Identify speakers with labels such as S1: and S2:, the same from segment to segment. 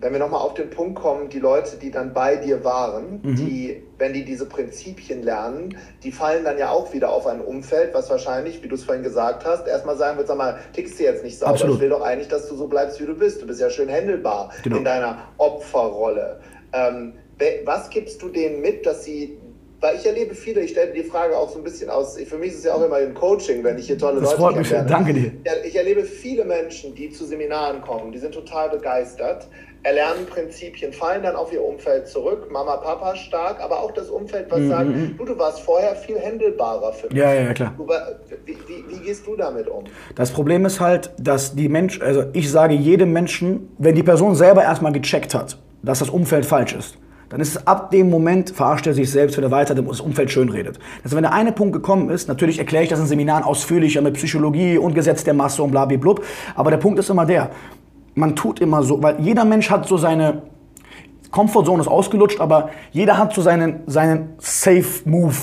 S1: Wenn wir nochmal auf den Punkt kommen, die Leute, die dann bei dir waren, mhm. die, wenn die diese Prinzipien lernen, die fallen dann ja auch wieder auf ein Umfeld, was wahrscheinlich, wie du es vorhin gesagt hast, erstmal sagen wird, sag mal, tickst du jetzt nicht sauber. Absolut. Ich will doch eigentlich, dass du so bleibst, wie du bist. Du bist ja schön händelbar genau. in deiner Opferrolle. Ähm, was gibst du denen mit, dass sie weil ich erlebe viele, ich stelle die Frage auch so ein bisschen aus, für mich ist es ja auch immer ein Coaching, wenn ich hier tolle das Leute kennenlerne.
S2: Danke dir.
S1: Ich erlebe viele Menschen, die zu Seminaren kommen, die sind total begeistert, erlernen Prinzipien, fallen dann auf ihr Umfeld zurück, Mama, Papa stark, aber auch das Umfeld, was mhm. sagt, mhm. du, du warst vorher viel händelbarer für mich.
S2: Ja, ja, klar.
S1: Du, wie, wie, wie, gehst du damit um?
S2: Das Problem ist halt, dass die Menschen, also ich sage jedem Menschen, wenn die Person selber erstmal gecheckt hat, dass das Umfeld falsch ist, dann ist es ab dem Moment, verarscht er sich selbst, wenn er weiter das Umfeld schönredet. Also wenn der eine Punkt gekommen ist, natürlich erkläre ich das in Seminaren ausführlicher mit Psychologie und Gesetz der Masse und blablabla, aber der Punkt ist immer der, man tut immer so, weil jeder Mensch hat so seine, Comfortzone ist ausgelutscht, aber jeder hat so seinen, seinen Safe Move.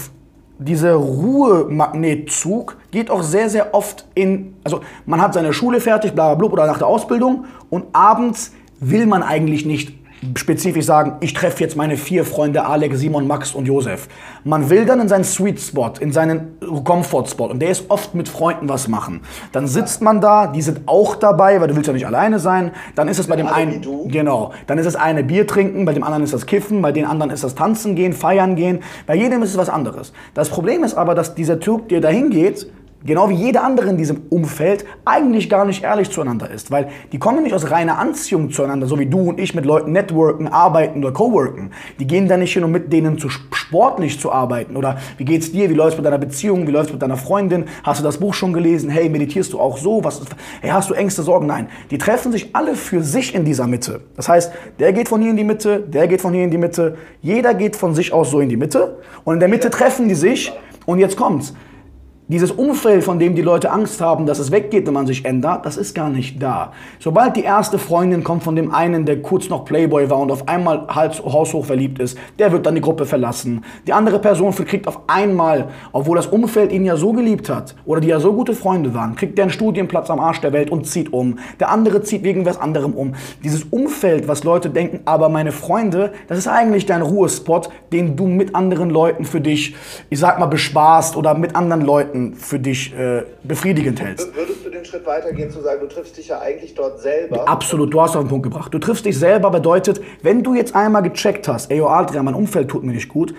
S2: Dieser Ruhemagnetzug geht auch sehr, sehr oft in, also man hat seine Schule fertig, bla bla bla, oder nach der Ausbildung und abends will man eigentlich nicht spezifisch sagen, ich treffe jetzt meine vier Freunde Alex, Simon, Max und Josef. Man will dann in seinen Sweet Spot, in seinen Comfort Spot und der ist oft mit Freunden was machen. Dann sitzt man da, die sind auch dabei, weil du willst ja nicht alleine sein. Dann ist es bei dem einen, genau, dann ist es eine Bier trinken, bei dem anderen ist das Kiffen, bei den anderen ist das Tanzen gehen, feiern gehen. Bei jedem ist es was anderes. Das Problem ist aber, dass dieser Typ, der dahin geht, genau wie jeder andere in diesem Umfeld, eigentlich gar nicht ehrlich zueinander ist. Weil die kommen nicht aus reiner Anziehung zueinander, so wie du und ich mit Leuten networken, arbeiten oder coworken. Die gehen da nicht hin, um mit denen zu sportlich zu arbeiten. Oder wie geht's dir? Wie läuft's mit deiner Beziehung? Wie läuft's mit deiner Freundin? Hast du das Buch schon gelesen? Hey, meditierst du auch so? Was, hey, hast du Ängste, Sorgen? Nein. Die treffen sich alle für sich in dieser Mitte. Das heißt, der geht von hier in die Mitte, der geht von hier in die Mitte. Jeder geht von sich aus so in die Mitte. Und in der Mitte treffen die sich. Und jetzt kommt's. Dieses Umfeld, von dem die Leute Angst haben, dass es weggeht, wenn man sich ändert, das ist gar nicht da. Sobald die erste Freundin kommt von dem einen, der kurz noch Playboy war und auf einmal Hals, haushoch verliebt ist, der wird dann die Gruppe verlassen. Die andere Person kriegt auf einmal, obwohl das Umfeld ihn ja so geliebt hat oder die ja so gute Freunde waren, kriegt der einen Studienplatz am Arsch der Welt und zieht um. Der andere zieht wegen was anderem um. Dieses Umfeld, was Leute denken, aber meine Freunde, das ist eigentlich dein Ruhespot, den du mit anderen Leuten für dich, ich sag mal, bespaßt oder mit anderen Leuten für dich äh, befriedigend hältst.
S1: Würdest du den Schritt weitergehen zu sagen, du triffst dich ja eigentlich dort selber?
S2: Absolut, du hast auf den Punkt gebracht. Du triffst dich selber bedeutet, wenn du jetzt einmal gecheckt hast, ey, oh, Adrian, mein Umfeld tut mir nicht gut,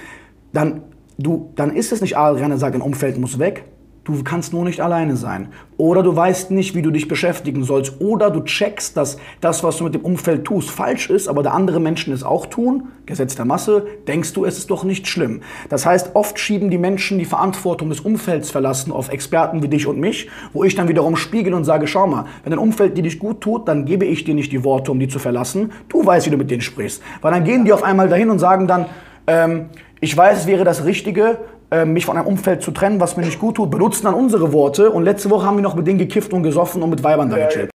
S2: dann, du, dann ist es nicht Adrian, der sagt, dein Umfeld muss weg, Du kannst nur nicht alleine sein. Oder du weißt nicht, wie du dich beschäftigen sollst. Oder du checkst, dass das, was du mit dem Umfeld tust, falsch ist, aber der andere Menschen es auch tun. Gesetz der Masse, denkst du, es ist doch nicht schlimm. Das heißt, oft schieben die Menschen die Verantwortung des Umfelds verlassen auf Experten wie dich und mich, wo ich dann wiederum spiegel und sage, schau mal, wenn dein Umfeld dir nicht gut tut, dann gebe ich dir nicht die Worte, um die zu verlassen. Du weißt, wie du mit denen sprichst. Weil dann gehen die auf einmal dahin und sagen dann, ähm, ich weiß, es wäre das Richtige, mich von einem Umfeld zu trennen, was mir nicht gut tut, benutzen dann unsere Worte. Und letzte Woche haben wir noch mit denen gekifft und gesoffen und mit Weibern da gechillt.